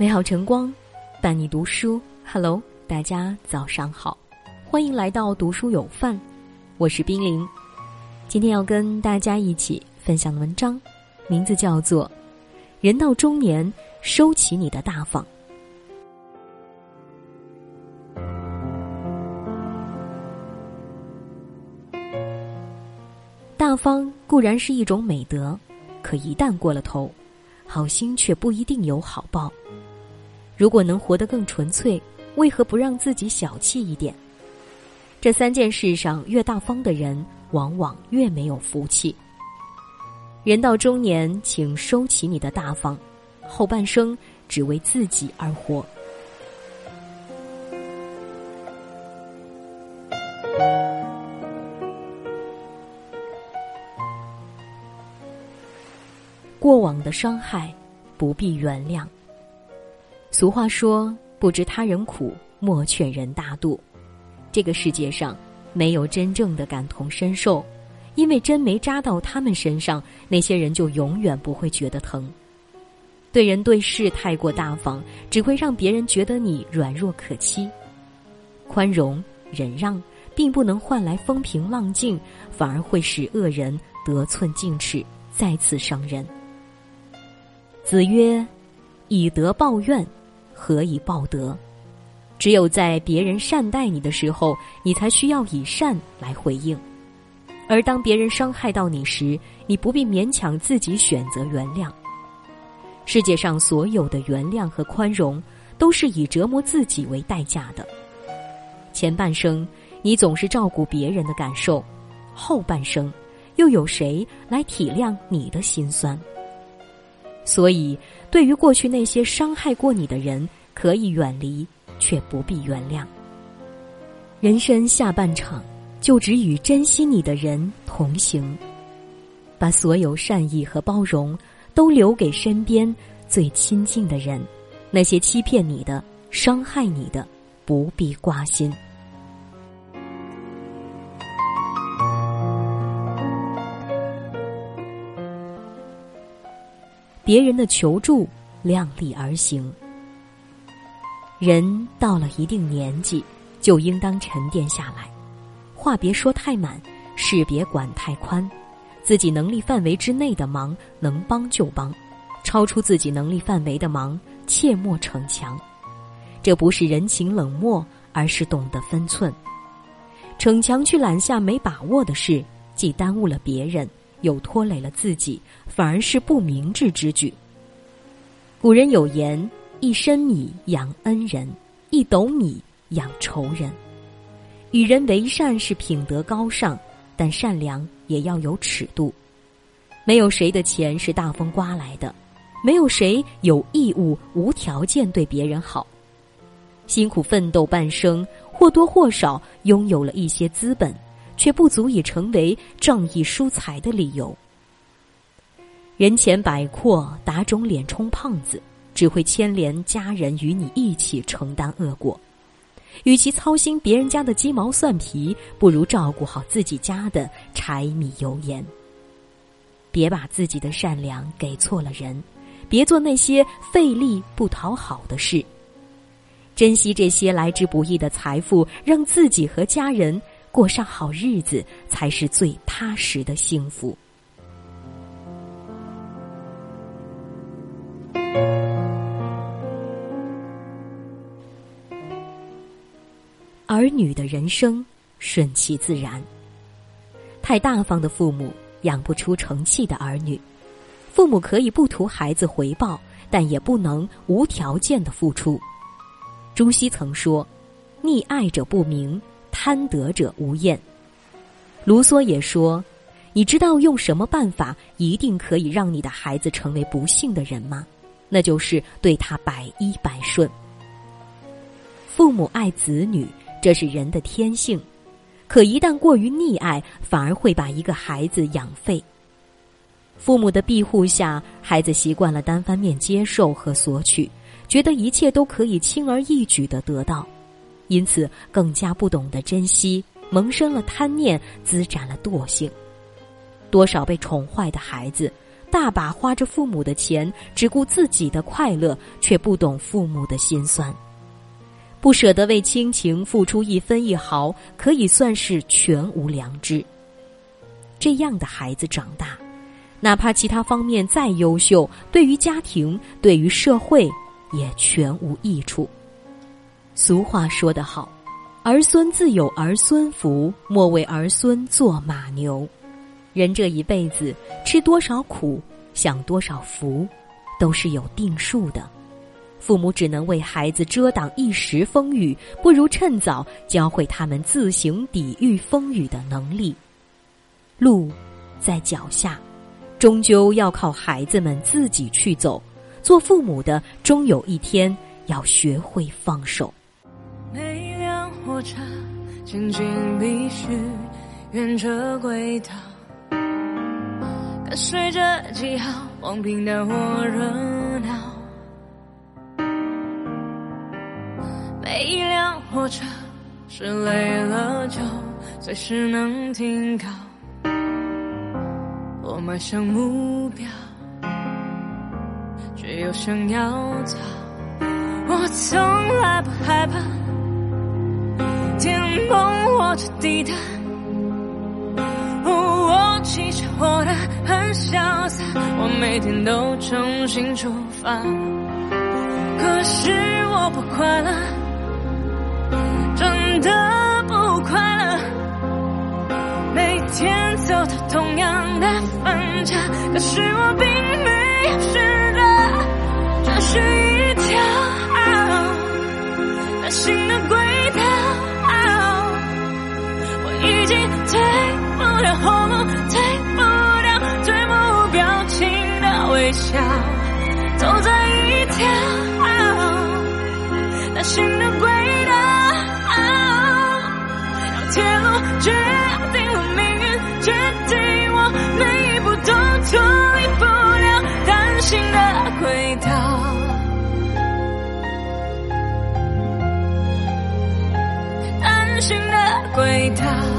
美好晨光，伴你读书。Hello，大家早上好，欢迎来到读书有范，我是冰凌。今天要跟大家一起分享的文章，名字叫做《人到中年，收起你的大方》。大方固然是一种美德，可一旦过了头，好心却不一定有好报。如果能活得更纯粹，为何不让自己小气一点？这三件事上越大方的人，往往越没有福气。人到中年，请收起你的大方，后半生只为自己而活。过往的伤害，不必原谅。俗话说：“不知他人苦，莫劝人大度。”这个世界上没有真正的感同身受，因为针没扎到他们身上，那些人就永远不会觉得疼。对人对事太过大方，只会让别人觉得你软弱可欺。宽容忍让，并不能换来风平浪静，反而会使恶人得寸进尺，再次伤人。子曰：“以德报怨。”何以报德？只有在别人善待你的时候，你才需要以善来回应；而当别人伤害到你时，你不必勉强自己选择原谅。世界上所有的原谅和宽容，都是以折磨自己为代价的。前半生你总是照顾别人的感受，后半生又有谁来体谅你的心酸？所以，对于过去那些伤害过你的人，可以远离，却不必原谅。人生下半场，就只与珍惜你的人同行，把所有善意和包容都留给身边最亲近的人。那些欺骗你的、伤害你的，不必挂心。别人的求助，量力而行。人到了一定年纪，就应当沉淀下来，话别说太满，事别管太宽。自己能力范围之内的忙，能帮就帮；超出自己能力范围的忙，切莫逞强。这不是人情冷漠，而是懂得分寸。逞强去揽下没把握的事，既耽误了别人。又拖累了自己，反而是不明智之举。古人有言：“一身米养恩人，一斗米养仇人。”与人为善是品德高尚，但善良也要有尺度。没有谁的钱是大风刮来的，没有谁有义务无条件对别人好。辛苦奋斗半生，或多或少拥有了一些资本。却不足以成为仗义疏财的理由。人前摆阔，打肿脸充胖子，只会牵连家人与你一起承担恶果。与其操心别人家的鸡毛蒜皮，不如照顾好自己家的柴米油盐。别把自己的善良给错了人，别做那些费力不讨好的事。珍惜这些来之不易的财富，让自己和家人。过上好日子才是最踏实的幸福。儿女的人生顺其自然，太大方的父母养不出成器的儿女。父母可以不图孩子回报，但也不能无条件的付出。朱熹曾说：“溺爱者不明。”贪得者无厌。卢梭也说：“你知道用什么办法一定可以让你的孩子成为不幸的人吗？那就是对他百依百顺。父母爱子女，这是人的天性，可一旦过于溺爱，反而会把一个孩子养废。父母的庇护下，孩子习惯了单方面接受和索取，觉得一切都可以轻而易举的得到。”因此，更加不懂得珍惜，萌生了贪念，滋长了惰性。多少被宠坏的孩子，大把花着父母的钱，只顾自己的快乐，却不懂父母的心酸。不舍得为亲情付出一分一毫，可以算是全无良知。这样的孩子长大，哪怕其他方面再优秀，对于家庭、对于社会也全无益处。俗话说得好：“儿孙自有儿孙福，莫为儿孙做马牛。”人这一辈子吃多少苦，享多少福，都是有定数的。父母只能为孩子遮挡一时风雨，不如趁早教会他们自行抵御风雨的能力。路在脚下，终究要靠孩子们自己去走。做父母的，终有一天要学会放手。火车前进必须沿着轨道，跟随着记号往平淡或热闹。每一辆火车是累了就随时能停靠，我迈向目标，却又想要逃。我从来不害怕天崩或者地塌，我其实活得很潇洒，我每天都重新出发，可是我不快乐。真的不快乐，每天走到同样的分岔，可是我并没有微笑，走在一条单行的轨道。让铁路决定了命运，决定我每一步都脱离不了单行的轨道，单行的轨道。